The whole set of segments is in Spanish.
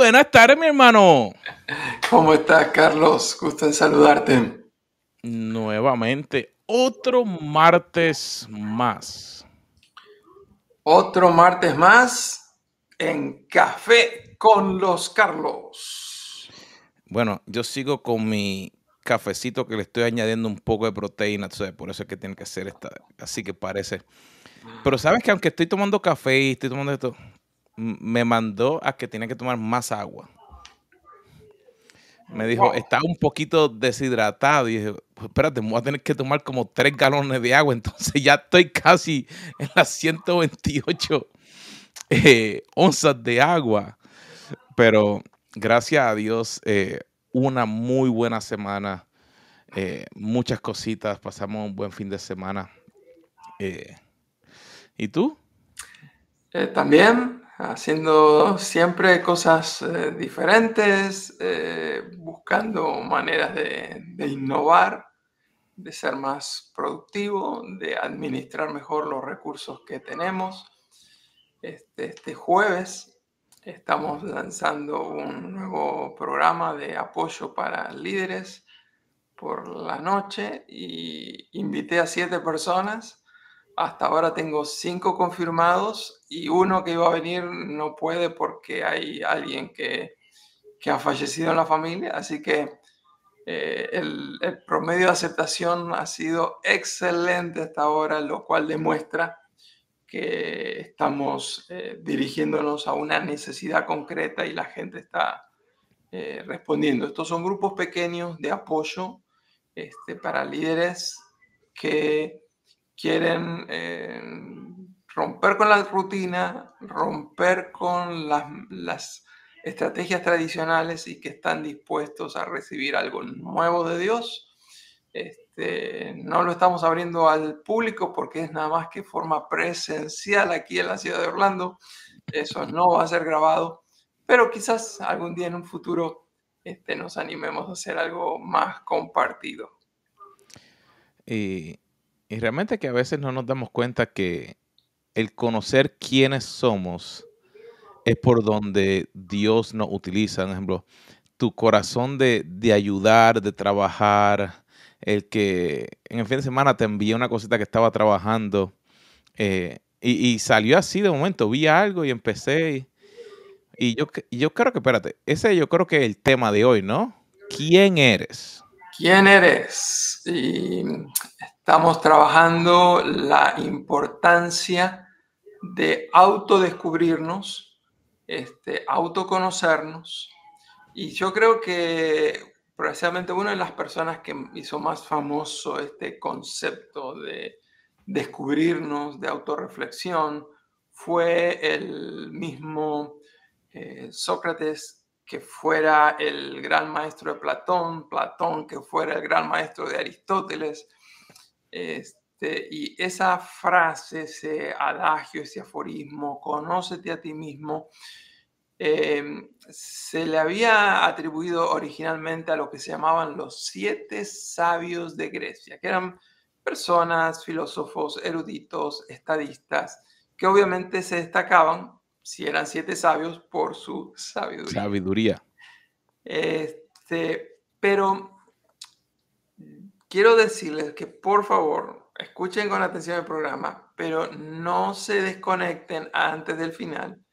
buenas tardes, mi hermano. ¿Cómo estás, Carlos? Gusto en saludarte. Nuevamente, otro martes más. Otro martes más en Café con los Carlos. Bueno, yo sigo con mi cafecito que le estoy añadiendo un poco de proteína, por eso es que tiene que ser esta, así que parece. Pero sabes que aunque estoy tomando café y estoy tomando esto, me mandó a que tenía que tomar más agua. Me dijo, está un poquito deshidratado. Y dije, pues espérate, voy a tener que tomar como tres galones de agua. Entonces ya estoy casi en las 128 eh, onzas de agua. Pero gracias a Dios, eh, una muy buena semana. Eh, muchas cositas. Pasamos un buen fin de semana. ¿Y tú? también haciendo siempre cosas eh, diferentes, eh, buscando maneras de, innovar, de ser más productivo, de administrar mejor los recursos que tenemos. Este, este jueves estamos lanzando un nuevo programa de apoyo para líderes por la noche y invité a siete personas hasta ahora tengo cinco confirmados y uno que iba a venir no puede porque hay alguien que, ha fallecido en la familia. Así que eh, el, promedio de aceptación ha sido excelente hasta ahora, lo cual demuestra que estamos eh, dirigiéndonos a una necesidad concreta y la gente está eh, respondiendo. Estos son grupos pequeños de apoyo este, para líderes que quieren eh, romper con la rutina, romper con las, estrategias tradicionales y que están dispuestos a recibir algo nuevo de Dios. Este, no lo estamos abriendo al público porque es nada más que forma presencial aquí en la ciudad de Orlando. Eso no va a ser grabado, pero quizás algún día en un futuro este, nos animemos a hacer algo más compartido. Y y realmente que a veces no nos damos cuenta que el conocer quiénes somos es por donde Dios nos utiliza. Por ejemplo, tu corazón de, ayudar, de trabajar, el que en el fin de semana te envié una cosita que estaba trabajando eh, y, salió así de momento, vi algo y empecé. Y, yo, yo creo que, espérate, ese yo creo que es el tema de hoy, ¿no? ¿Quién eres? ¿Quién eres? Y Estamos trabajando la importancia de autodescubrirnos, este, autoconocernos. Y yo creo que precisamente una de las personas que hizo más famoso este concepto de descubrirnos, de autorreflexión, fue el mismo eh, Sócrates que fuera el gran maestro de Platón, Platón que fuera el gran maestro de Aristóteles. Este, y esa frase, ese adagio, ese aforismo, conócete a ti mismo, em, se le había atribuido originalmente a lo que se llamaban los siete sabios de Grecia, que eran personas, filósofos, eruditos, estadistas, que obviamente se destacaban, si eran siete sabios, por su sabiduría. Sabiduría. Este, pero quiero decirles que por favor escuchen con atención el programa, pero no se desconecten antes del final,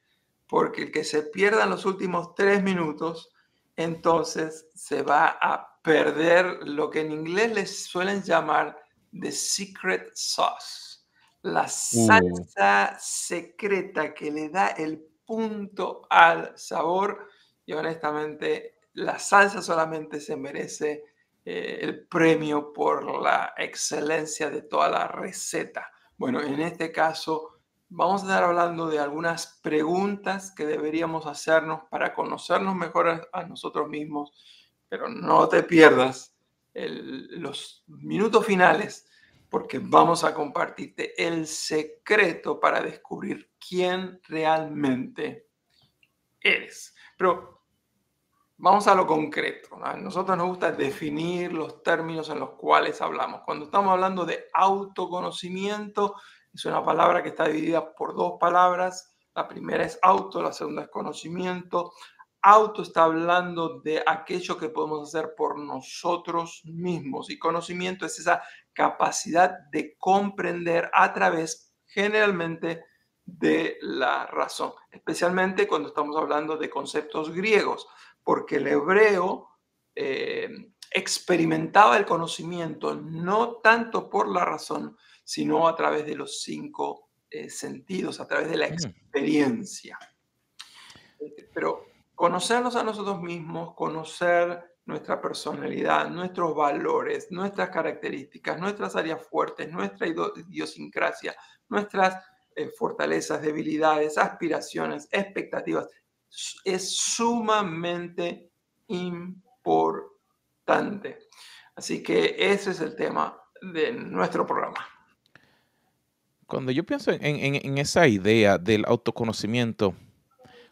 porque el que se pierda en los últimos tres minutos, entonces se va a perder lo que en inglés les suelen llamar the secret sauce, la uh. salsa secreta que le da el punto al sabor y honestamente la salsa solamente se merece eh, el premio por la excelencia de toda la receta. Bueno, en este caso vamos a estar hablando de algunas preguntas que deberíamos hacernos para conocernos mejor a, nosotros mismos, pero no te pierdas los minutos finales porque vamos a compartirte el secreto para descubrir quién realmente eres. Pero Vamos a lo concreto. A nosotros nos gusta definir los términos en los cuales hablamos. Cuando estamos hablando de autoconocimiento, es una palabra que está dividida por dos palabras. La primera es auto, la segunda es conocimiento. auto está hablando de aquello que podemos hacer por nosotros mismos. Y conocimiento es esa capacidad de comprender a través generalmente de la razón, especialmente cuando estamos hablando de conceptos griegos, porque el hebreo eh, experimentaba el conocimiento no tanto por la razón, sino a través de los cinco eh, sentidos, a través de la mm. experiencia. Pero conocernos a nosotros mismos, conocer nuestra personalidad, nuestros valores, nuestras características, nuestras áreas fuertes, nuestra idiosincrasia, nuestras eh, fortalezas, debilidades, aspiraciones, expectativas, es sumamente importante. Así que ese es el tema de nuestro programa. Cuando yo pienso en, esa idea del autoconocimiento,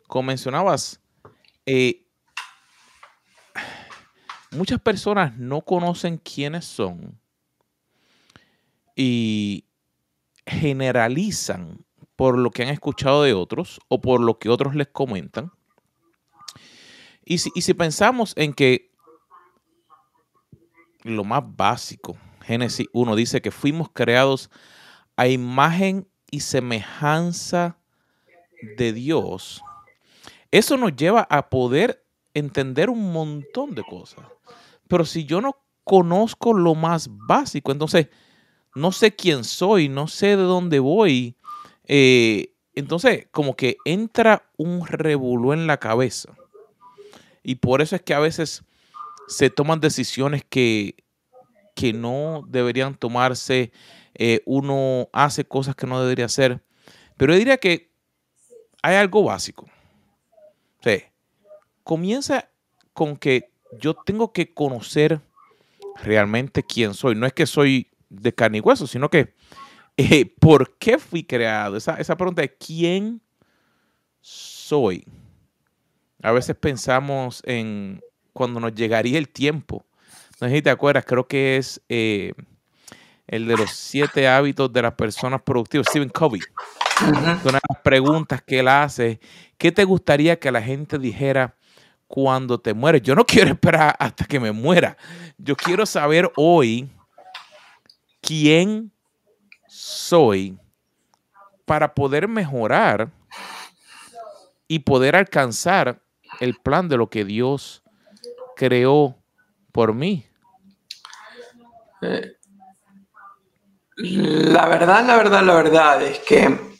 como mencionabas, eh, muchas personas no conocen quiénes son y generalizan por lo que han escuchado de otros o por lo que otros les comentan. Y si, y si pensamos en que lo más básico, Génesis 1 dice que fuimos creados a imagen y semejanza de Dios, eso nos lleva a poder entender un montón de cosas. Pero si yo no conozco lo más básico, entonces no sé quién soy, no sé de dónde voy. Eh, entonces, como que entra un revuelo en la cabeza. Y por eso es que a veces se toman decisiones que, que no deberían tomarse. Eh, uno hace cosas que no debería hacer. Pero yo diría que hay algo básico. O comienza con que yo tengo que conocer realmente quién soy. No es que soy de carne y hueso, sino que eh, ¿por qué fui creado? Esa, esa pregunta de quién soy. A veces pensamos en cuando nos llegaría el tiempo. No sé si te acuerdas, creo que es eh, el de los siete hábitos de las personas productivas, Stephen Covey. Una de las preguntas que él hace, ¿qué te gustaría que la gente dijera cuando te mueres. Yo no quiero esperar hasta que me muera. Yo quiero saber hoy quién soy para poder mejorar y poder alcanzar el plan de lo que Dios creó por mí. Eh, la verdad, la verdad, la verdad es que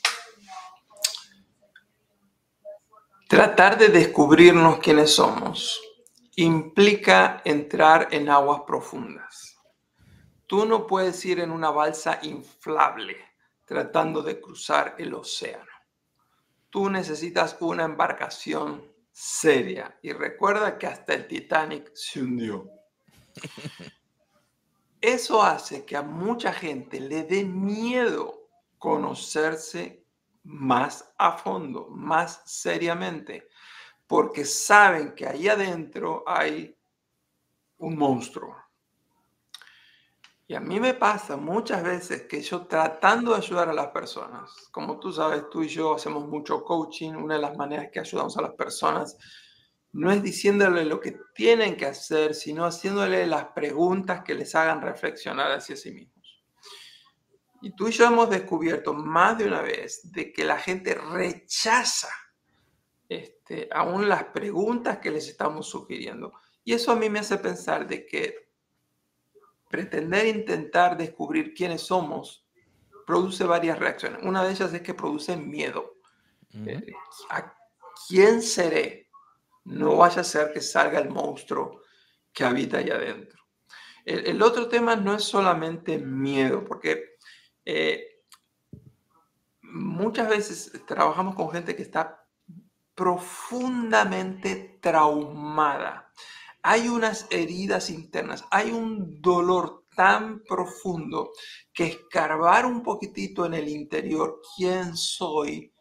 Tratar de descubrirnos quiénes somos implica entrar en aguas profundas. Tú no puedes ir en una balsa inflable tratando de cruzar el océano. Tú necesitas una embarcación seria y recuerda que hasta el Titanic se hundió. Eso hace que a mucha gente le dé miedo conocerse más a fondo, más seriamente, porque saben que ahí adentro hay un monstruo. Y a mí me pasa muchas veces que yo tratando de ayudar a las personas, como tú sabes, tú y yo hacemos mucho coaching, una de las maneras que ayudamos a las personas no es diciéndole lo que tienen que hacer, sino haciéndole las preguntas que les hagan reflexionar hacia sí mismos. Y tú y yo hemos descubierto más de una vez de que la gente rechaza este, aún las preguntas que les estamos sugiriendo. Y eso a mí me hace pensar de que pretender intentar descubrir quiénes somos produce varias reacciones. Una de ellas es que produce miedo. Eh, ¿A quién seré? No vaya a ser que salga el monstruo que habita allá adentro. el otro tema no es solamente miedo, porque eh, muchas veces trabajamos con gente que está profundamente traumada. Hay unas heridas internas, hay un dolor tan profundo que escarbar un poquitito en el interior quién soy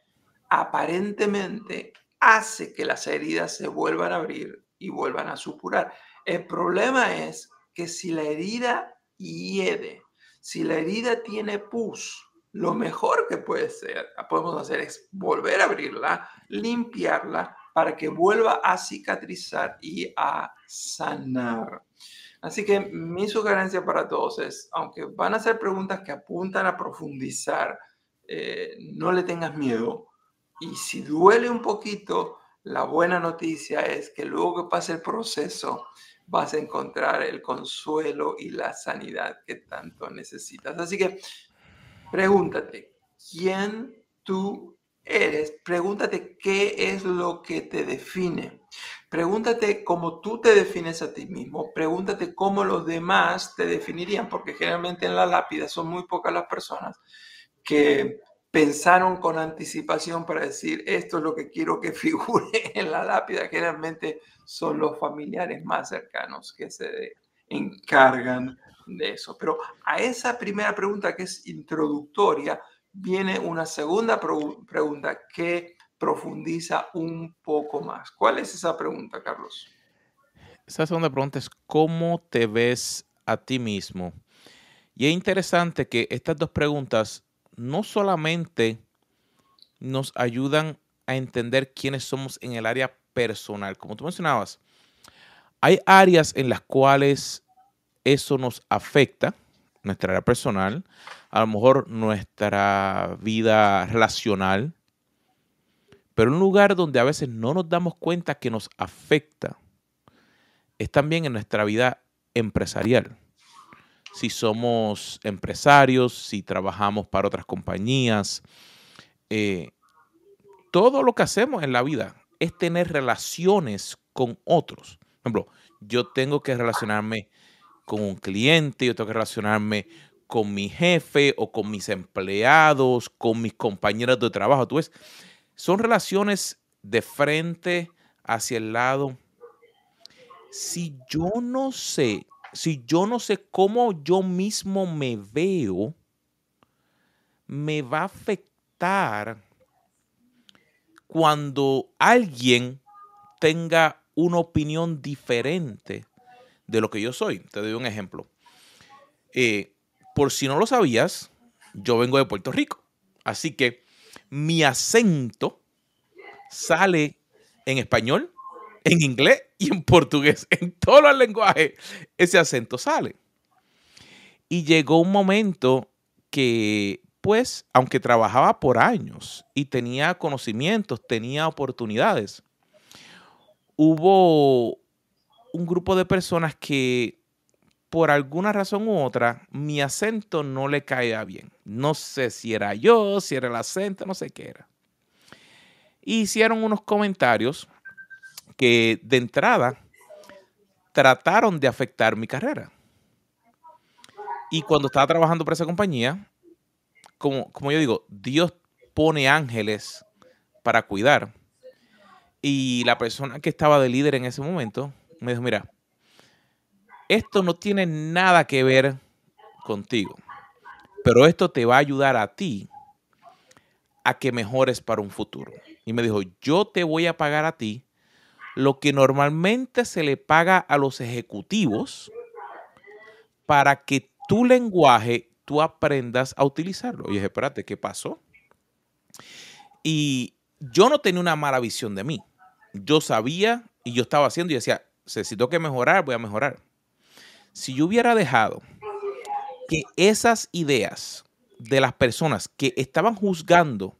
aparentemente hace que las heridas se vuelvan a abrir y vuelvan a supurar. El problema es que si la herida hiede, si la herida tiene pus, lo mejor que puede ser, podemos hacer es volver a abrirla, limpiarla, para que vuelva a cicatrizar y a sanar. Así que mi sugerencia para todos es, aunque van a ser preguntas que apuntan a profundizar, eh, no le tengas miedo. Y si duele un poquito, la buena noticia es que luego que pase el proceso, vas a encontrar el consuelo y la sanidad que tanto necesitas. Así que pregúntate, ¿quién tú eres? Pregúntate qué es lo que te define. Pregúntate cómo tú te defines a ti mismo. Pregúntate cómo los demás te definirían, porque generalmente en la lápida son muy pocas las personas que pensaron con anticipación para decir esto es lo que quiero que figure en la lápida. Generalmente son los familiares más cercanos que se encargan de eso. Pero a esa primera pregunta que es introductoria, viene una segunda pregunta que profundiza un poco más. ¿Cuál es esa pregunta, Carlos? Esa segunda pregunta es ¿cómo te ves a ti mismo? Y es interesante que estas dos preguntas no solamente nos ayudan a entender quiénes somos en el área personal, como tú mencionabas, hay áreas en las cuales eso nos afecta, nuestra área personal, a lo mejor nuestra vida relacional, pero un lugar donde a veces no nos damos cuenta que nos afecta es también en nuestra vida empresarial. Si somos empresarios, si trabajamos para otras compañías, eh, todo lo que hacemos en la vida es tener relaciones con otros. Por ejemplo, yo tengo que relacionarme con un cliente, yo tengo que relacionarme con mi jefe o con mis empleados, con mis compañeros de trabajo. Tú ves, son relaciones de frente hacia el lado. Si yo no sé, si yo no sé cómo yo mismo me veo, me va a afectar cuando alguien tenga una opinión diferente de lo que yo soy. Te doy un ejemplo. Eh, por si no lo sabías, yo vengo de Puerto Rico. Así que mi acento sale en español, en inglés y en portugués. En todos los lenguajes ese acento sale. Y llegó un momento que, pues, aunque trabajaba por años y tenía conocimientos, tenía oportunidades, hubo un grupo de personas que por alguna razón u otra mi acento no le caía bien. No sé si era yo, si era el acento, no sé qué era. Hicieron unos comentarios que de entrada trataron de afectar mi carrera. Y cuando estaba trabajando para esa compañía, como, como yo digo, Dios pone ángeles para cuidar. Y la persona que estaba de líder en ese momento me dijo, mira, esto no tiene nada que ver contigo, pero esto te va a ayudar a ti a que mejores para un futuro. Y me dijo, yo te voy a pagar a ti lo que normalmente se le paga a los ejecutivos para que tu lenguaje tú aprendas a utilizarlo. Y dije, espérate, ¿qué pasó? Y yo no tenía una mala visión de mí. Yo sabía y yo estaba haciendo y decía, necesito que mejorar, voy a mejorar. Si yo hubiera dejado que esas ideas de las personas que estaban juzgando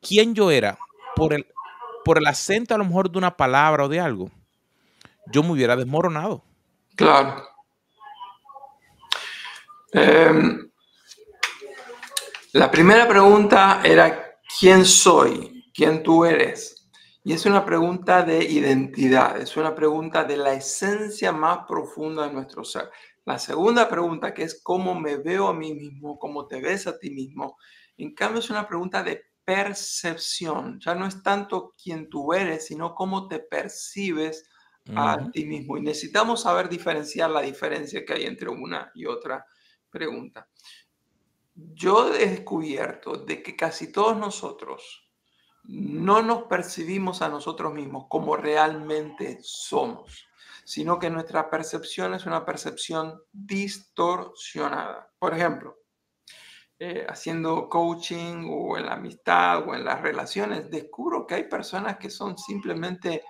quién yo era por el, por el acento a lo mejor de una palabra o de algo, yo me hubiera desmoronado. Claro. Em, la primera pregunta era, ¿quién soy? ¿Quién tú eres? Y es una pregunta de identidad, es una pregunta de la esencia más profunda de nuestro ser. La segunda pregunta, que es cómo me veo a mí mismo, cómo te ves a ti mismo, en cambio es una pregunta de percepción. Ya no es tanto quién tú eres, sino cómo te percibes a ti mismo. Y necesitamos saber diferenciar la diferencia que hay entre una y otra pregunta. Yo he descubierto de que casi todos nosotros no nos percibimos a nosotros mismos como realmente somos, sino que nuestra percepción es una percepción distorsionada. Por ejemplo, eh, haciendo coaching o en la amistad o en las relaciones, descubro que hay personas que son simplemente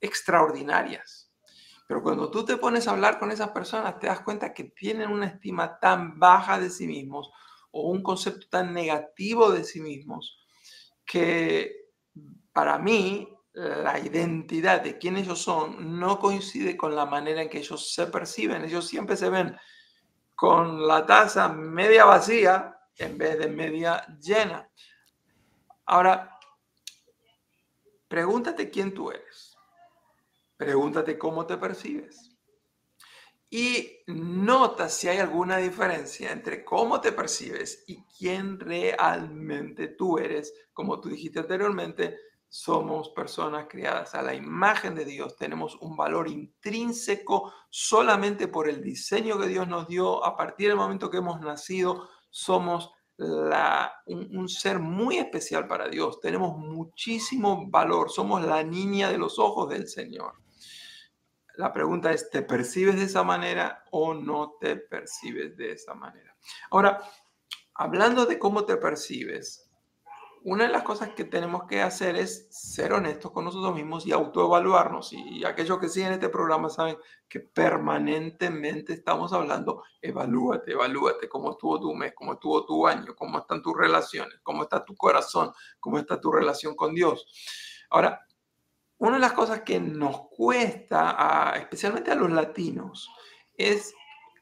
extraordinarias. Pero cuando tú te pones a hablar con esas personas, te das cuenta que tienen una estima tan baja de sí mismos o un concepto tan negativo de sí mismos que para mí la identidad de quién ellos son no coincide con la manera en que ellos se perciben. Ellos siempre se ven con la taza media vacía en vez de media llena. Ahora, pregúntate quién tú eres. Pregúntate cómo te percibes. Y nota si hay alguna diferencia entre cómo te percibes y quién realmente tú eres. Como tú dijiste anteriormente, somos personas criadas a la imagen de Dios, tenemos un valor intrínseco solamente por el diseño que Dios nos dio. A partir del momento que hemos nacido, somos un, ser muy especial para Dios, tenemos muchísimo valor, somos la niña de los ojos del Señor. La pregunta es, ¿te percibes de esa manera o no te percibes de esa manera? Ahora, hablando de cómo te percibes, una de las cosas que tenemos que hacer es ser honestos con nosotros mismos y autoevaluarnos. Y aquellos que siguen este programa saben que permanentemente estamos hablando, evalúate, evalúate, cómo estuvo tu mes, cómo estuvo tu año, cómo están tus relaciones, cómo está tu corazón, cómo está tu relación con Dios. Ahora, una de las cosas que nos cuesta, especialmente a los latinos, es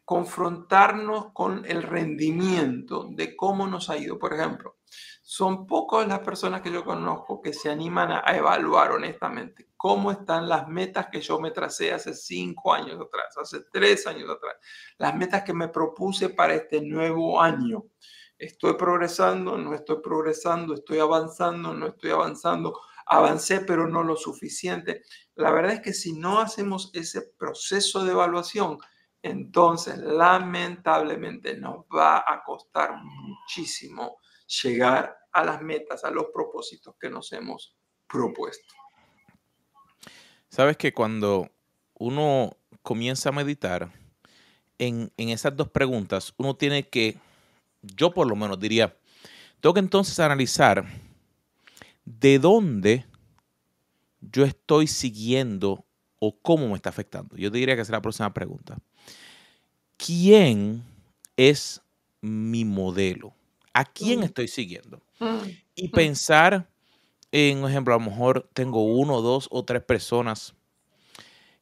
confrontarnos con el rendimiento de cómo nos ha ido. Por ejemplo, son pocas las personas que yo conozco que se animan a, evaluar honestamente cómo están las metas que yo me tracé hace cinco años atrás, hace tres años atrás, las metas que me propuse para este nuevo año. Estoy progresando, no estoy progresando, estoy avanzando, no estoy avanzando, avancé pero no lo suficiente. La verdad es que si no hacemos ese proceso de evaluación, entonces lamentablemente nos va a costar muchísimo llegar a las metas, a los propósitos que nos hemos propuesto. Sabes que cuando uno comienza a meditar en, esas dos preguntas, uno tiene que, yo por lo menos diría, tengo que entonces analizar de dónde yo estoy siguiendo o cómo me está afectando. Yo diría que es la próxima pregunta. ¿Quién es mi modelo? ¿A quién mm. estoy siguiendo? Mm. Y pensar en, por ejemplo, a lo mejor tengo uno, dos o tres personas.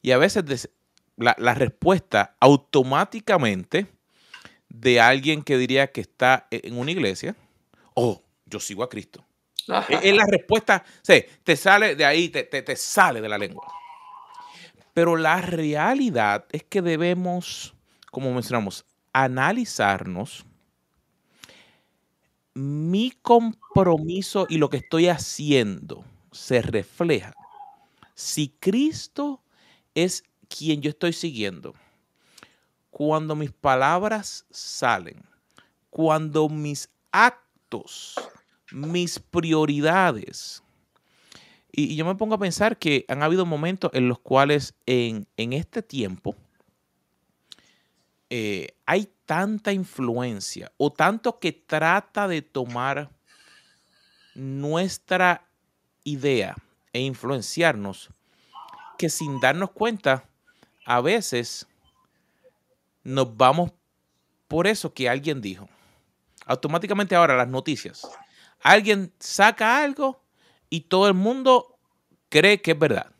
Y a veces la, respuesta automáticamente de alguien que diría que está e, en una iglesia, oh, yo sigo a Cristo. Es, la respuesta, sí, te sale de ahí, te, te sale de la lengua. Pero la realidad es que debemos, como mencionamos, analizarnos mi compromiso y lo que estoy haciendo se refleja. Si Cristo es quien yo estoy siguiendo, cuando mis palabras salen, cuando mis actos, mis prioridades, y, yo me pongo a pensar que han habido momentos en los cuales en, este tiempo eh, hay tanta influencia o tanto que trata de tomar nuestra idea e influenciarnos que sin darnos cuenta a veces nos vamos por eso que alguien dijo. Automáticamente ahora las noticias. Alguien saca algo y todo el mundo cree que es verdad.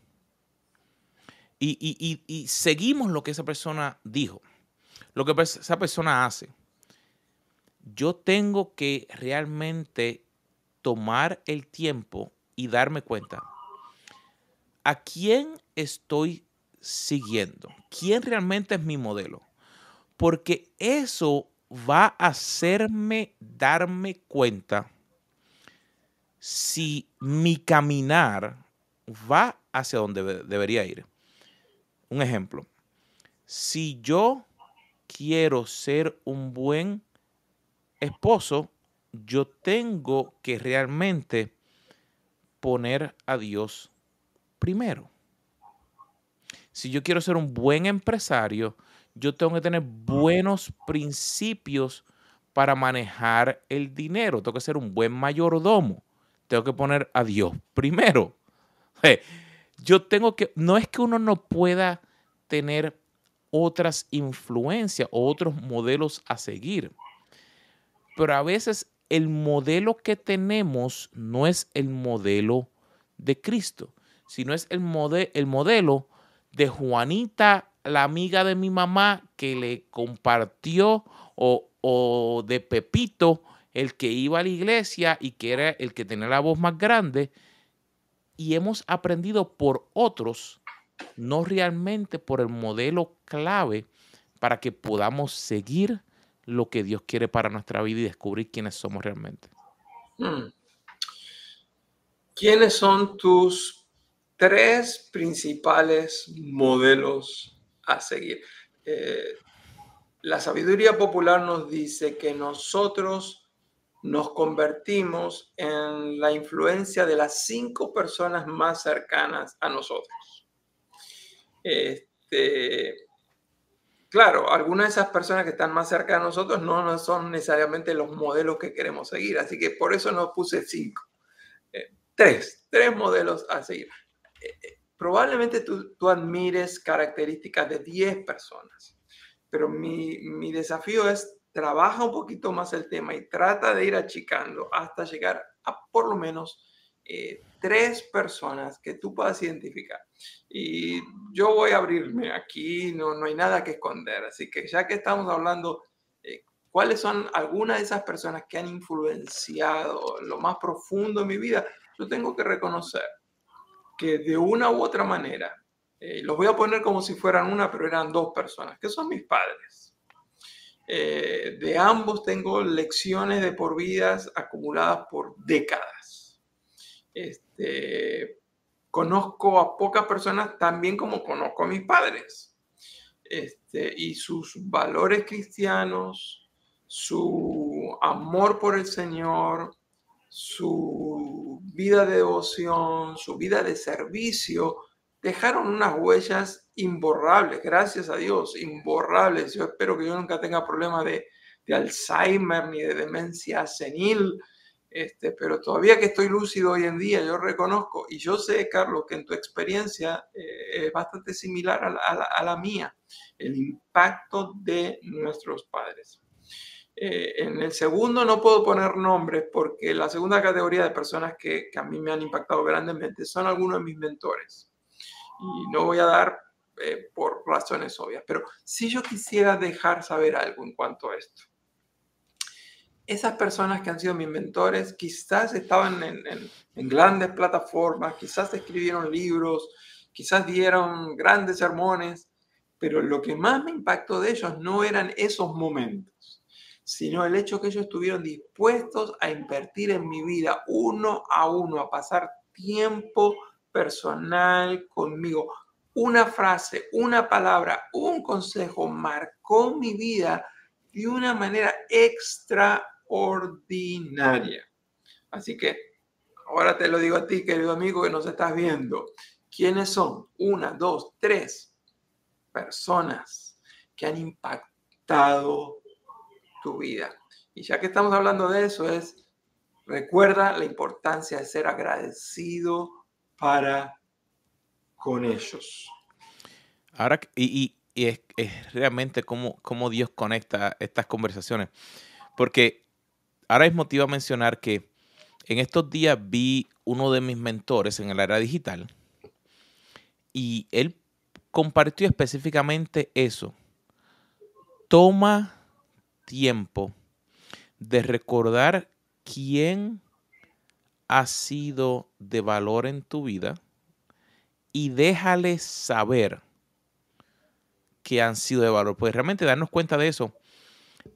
Y, seguimos lo que esa persona dijo lo que esa persona hace. Yo tengo que realmente tomar el tiempo y darme cuenta a quién estoy siguiendo, quién realmente es mi modelo, porque eso va a hacerme darme cuenta si mi caminar va hacia donde debería ir. Un ejemplo, si yo quiero ser un buen esposo, yo tengo que realmente poner a Dios primero. Si yo quiero ser un buen empresario, yo tengo que tener buenos principios para manejar el dinero. Tengo que ser un buen mayordomo. Tengo que poner a Dios primero. Yo tengo que, no es que uno no pueda tener otras influencias o otros modelos a seguir, pero a veces el modelo que tenemos no es el modelo de Cristo, sino es el, el modelo de Juanita, la amiga de mi mamá, que le compartió, o, o de Pepito, el que iba a la iglesia y que era el que tenía la voz más grande, y hemos aprendido por otros, no realmente por el modelo clave para que podamos seguir lo que Dios quiere para nuestra vida y descubrir quiénes somos realmente. Hmm. ¿Quiénes son tus tres principales modelos a seguir? Eh, la sabiduría popular nos dice que nosotros nos convertimos en la influencia de las cinco personas más cercanas a nosotros. Este, claro, algunas de esas personas que están más cerca de nosotros no, son necesariamente los modelos que queremos seguir, así que por eso no puse cinco. Eh, tres, tres modelos a seguir. Eh, eh, probablemente tú, admires características de 10 personas, pero mi desafío es trabaja un poquito más el tema y trata de ir achicando hasta llegar a por lo menos tres personas que tú puedas identificar. Y yo voy a abrirme aquí, no, no hay nada que esconder. Así que ya que estamos hablando, eh, ¿cuáles son algunas de esas personas que han influenciado lo más profundo en mi vida? Yo tengo que reconocer que de una u otra manera, eh, los voy a poner como si fueran una, pero eran dos personas, que son mis padres. Eh, de ambos tengo lecciones de por vidas acumuladas por décadas. Este, conozco a pocas personas tan bien como conozco a mis padres. Este, y sus valores cristianos, su amor por el Señor, su vida de devoción, su vida de servicio, dejaron unas huellas imborrables, gracias a Dios, imborrables. Yo espero que yo nunca tenga problemas de, de Alzheimer ni de demencia senil, este, pero todavía que estoy lúcido hoy en día, yo reconozco, y yo sé, Carlos, que en tu experiencia eh, es bastante similar a la, mía, el impacto de nuestros padres. Eh, en el segundo no puedo poner nombres porque la segunda categoría de personas que, que, a mí me han impactado grandemente son algunos de mis mentores. Y no voy a dar eh, por razones obvias, pero si yo quisiera dejar saber algo en cuanto a esto. Esas personas que han sido mis mentores quizás estaban en, grandes plataformas, quizás escribieron libros, quizás dieron grandes sermones, pero lo que más me impactó de ellos no eran esos momentos, sino el hecho que ellos estuvieron dispuestos a invertir en mi vida uno a uno, a pasar tiempo personal conmigo. Una frase, una palabra, un consejo marcó mi vida de una manera extra ordinaria. Así que ahora te lo digo a ti, querido amigo, que nos estás viendo. ¿Quiénes son? Una, dos, tres personas que han impactado tu vida. Y ya que estamos hablando de eso, es recuerda la importancia de ser agradecido para con ellos. Ahora, y, es, realmente cómo, cómo Dios conecta estas conversaciones. Porque ahora mismo te iba a mencionar que en estos días vi uno de mis mentores en el área digital y él compartió específicamente eso. Toma tiempo de recordar quién ha sido de valor en tu vida y déjale saber que han sido de valor. Pues realmente darnos cuenta de eso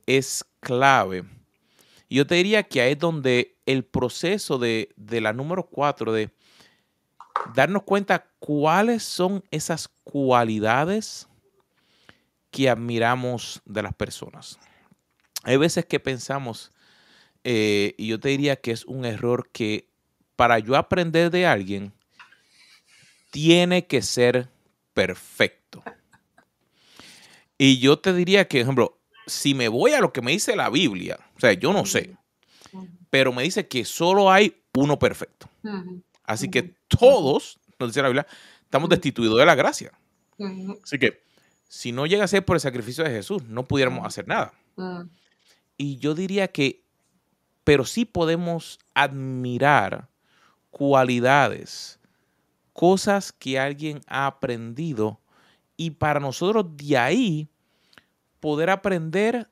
es clave yo te diría que ahí es donde el proceso de, la número cuatro, de darnos cuenta cuáles son esas cualidades que admiramos de las personas. Hay veces que pensamos, eh, y yo te diría que es un error que para yo aprender de alguien, tiene que ser perfecto. Y yo te diría que, por ejemplo, si me voy a lo que me dice la Biblia, o sea, yo no sé, pero me dice que solo hay uno perfecto. Así que todos, nos dice la Biblia, estamos destituidos de la gracia. Así que si no llega a ser por el sacrificio de Jesús, no pudiéramos hacer nada. Y yo diría que, pero sí podemos admirar cualidades, cosas que alguien ha aprendido y para nosotros de ahí poder aprender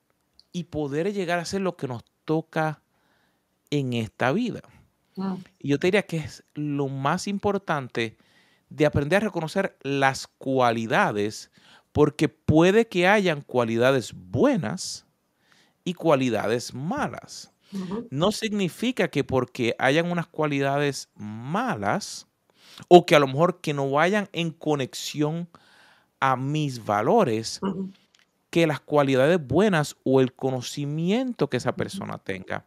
y poder llegar a hacer lo que nos toca en esta vida. Y yo te diría que es lo más importante de aprender a reconocer las cualidades, porque puede que hayan cualidades buenas y cualidades malas. No significa que porque hayan unas cualidades malas o que a lo mejor que no vayan en conexión a mis valores, que las cualidades buenas o el conocimiento que esa persona tenga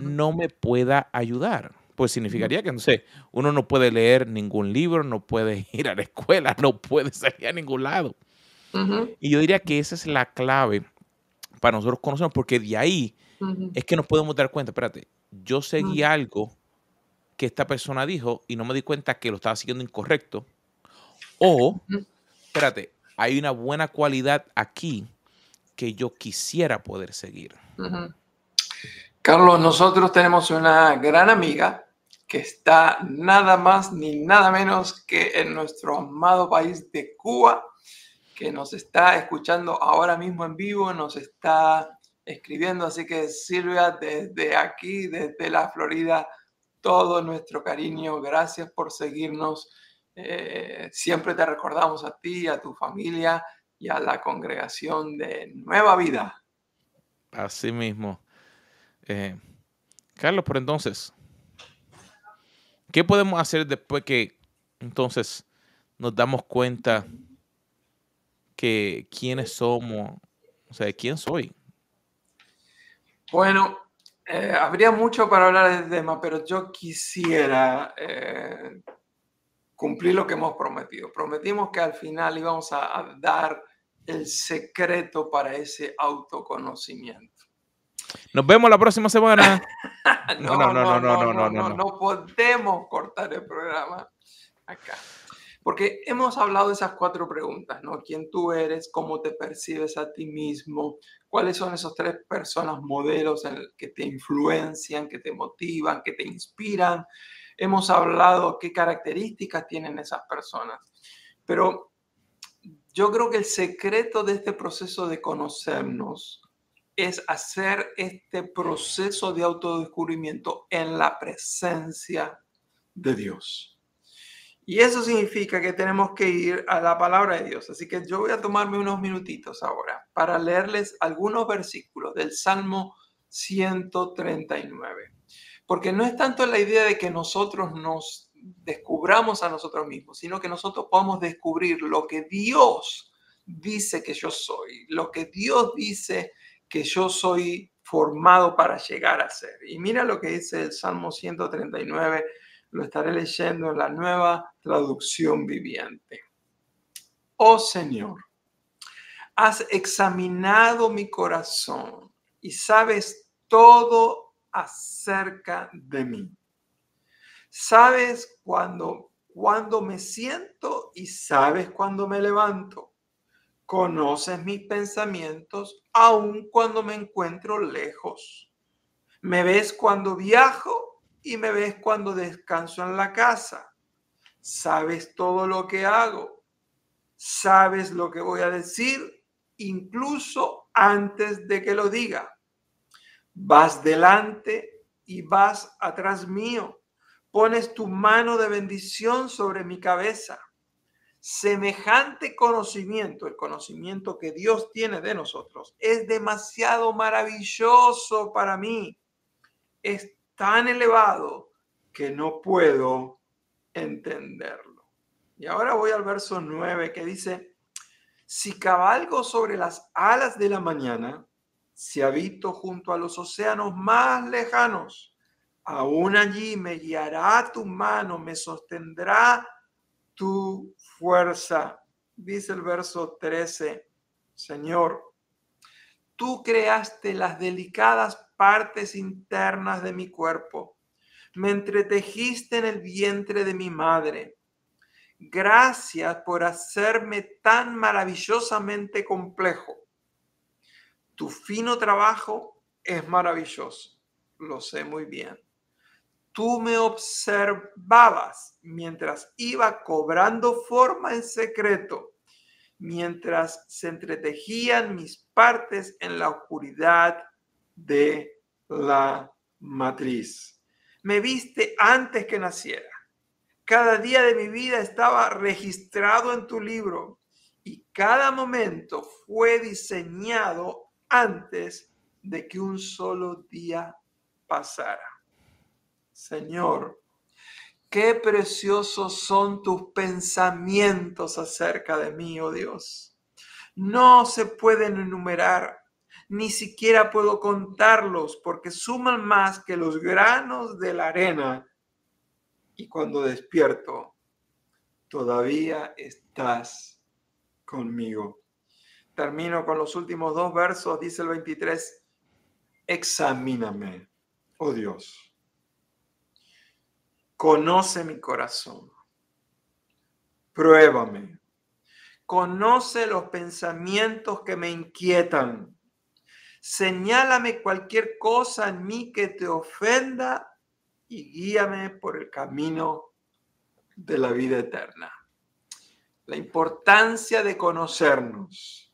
no me pueda ayudar. Pues significaría que, no sé, uno no puede leer ningún libro, no puede ir a la escuela, no puede salir a ningún lado. Y yo diría que esa es la clave para nosotros conocernos, porque de ahí es que nos podemos dar cuenta, espérate, yo seguí algo que esta persona dijo y no me di cuenta que lo estaba siguiendo incorrecto. O espérate, hay una buena cualidad aquí que yo quisiera poder seguir. Carlos, nosotros tenemos una gran amiga que está nada más ni nada menos que en nuestro amado país de Cuba, que nos está escuchando ahora mismo en vivo, nos está escribiendo. Así que Silvia, desde aquí, desde la Florida, todo nuestro cariño. Gracias por seguirnos eh, siempre te recordamos a ti, a tu familia y a la congregación de Nueva Vida. Así mismo. Eh, Carlos, por entonces, ¿qué podemos hacer después que entonces nos damos cuenta que quiénes somos? O sea, ¿quién soy? Bueno, eh, habría mucho para hablar del tema, pero yo quisiera cumplir lo que hemos prometido. Prometimos que al final íbamos a, dar el secreto para ese autoconocimiento. Nos vemos la próxima semana. no, no, no, no, no, no, no, podemos cortar el programa acá. Porque hemos hablado de esas cuatro preguntas, ¿no? ¿Quién tú eres? ¿Cómo te percibes a ti mismo? ¿Cuáles son esos tres personas modelos que te influencian, que te motivan, que te inspiran? hemos hablado qué características tienen esas personas. Pero yo creo que el secreto de este proceso de conocernos es hacer este proceso de autodescubrimiento en la presencia de Dios. Y eso significa que tenemos que ir a la palabra de Dios. Así que yo voy a tomarme unos minutitos ahora para leerles algunos versículos del Salmo 139. Porque no es tanto la idea de que nosotros nos descubramos a nosotros mismos, sino que nosotros podamos descubrir lo que Dios dice que yo soy, lo que Dios dice que yo soy formado para llegar a ser. Y mira lo que dice el Salmo 139, lo estaré leyendo en la nueva traducción viviente. Oh Señor, has examinado mi corazón y sabes todo acerca de mí. Sabes cuando, cuando me siento y sabes cuando me levanto. Conoces mis pensamientos aun cuando me encuentro lejos. Me ves cuando viajo y me ves cuando descanso en la casa. Sabes todo lo que hago. Sabes lo que voy a decir incluso antes de que lo diga. Vas delante y vas atrás mío. Pones tu mano de bendición sobre mi cabeza. Semejante conocimiento, el conocimiento que Dios tiene de nosotros, es demasiado maravilloso para mí. Es tan elevado que no puedo entenderlo. Y ahora voy al verso 9 que dice, si cabalgo sobre las alas de la mañana, si habito junto a los océanos más lejanos, aún allí me guiará tu mano, me sostendrá tu fuerza. Dice el verso 13, Señor, Tú creaste las delicadas partes internas de mi cuerpo. Me entretejiste en el vientre de mi madre. Gracias por hacerme tan maravillosamente complejo. Tu fino trabajo es maravilloso, lo sé muy bien. Tú me observabas mientras iba cobrando forma en secreto, mientras se entretejían mis partes en la oscuridad de la matriz. Me viste antes que naciera. Cada día de mi vida estaba registrado en tu libro y cada momento fue diseñado antes de que un solo día pasara. Señor, qué preciosos son tus pensamientos acerca de mí, oh Dios. No se pueden enumerar, ni siquiera puedo contarlos porque suman más que los granos de la arena. Y cuando despierto, todavía estás conmigo. Termino con los últimos dos versos, dice el 23, examíname, oh Dios, conoce mi corazón, pruébame, conoce los pensamientos que me inquietan, señálame cualquier cosa en mí que te ofenda y guíame por el camino de la vida eterna. La importancia de conocernos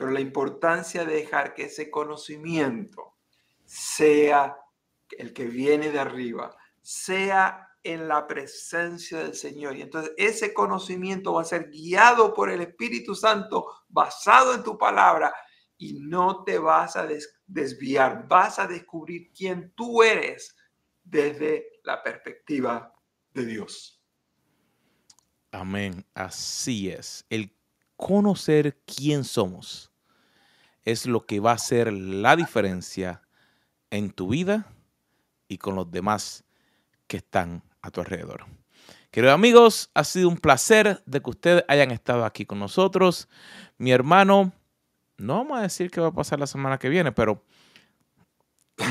pero la importancia de dejar que ese conocimiento sea el que viene de arriba, sea en la presencia del Señor. Y entonces ese conocimiento va a ser guiado por el Espíritu Santo, basado en tu palabra, y no te vas a desviar, vas a descubrir quién tú eres desde la perspectiva de Dios. Amén, así es. El conocer quién somos es lo que va a hacer la diferencia en tu vida y con los demás que están a tu alrededor. Queridos amigos, ha sido un placer de que ustedes hayan estado aquí con nosotros. Mi hermano, no vamos a decir qué va a pasar la semana que viene, pero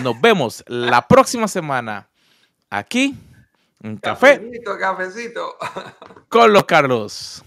nos vemos la próxima semana aquí en Café. Cafecito, cafecito. Con los Carlos.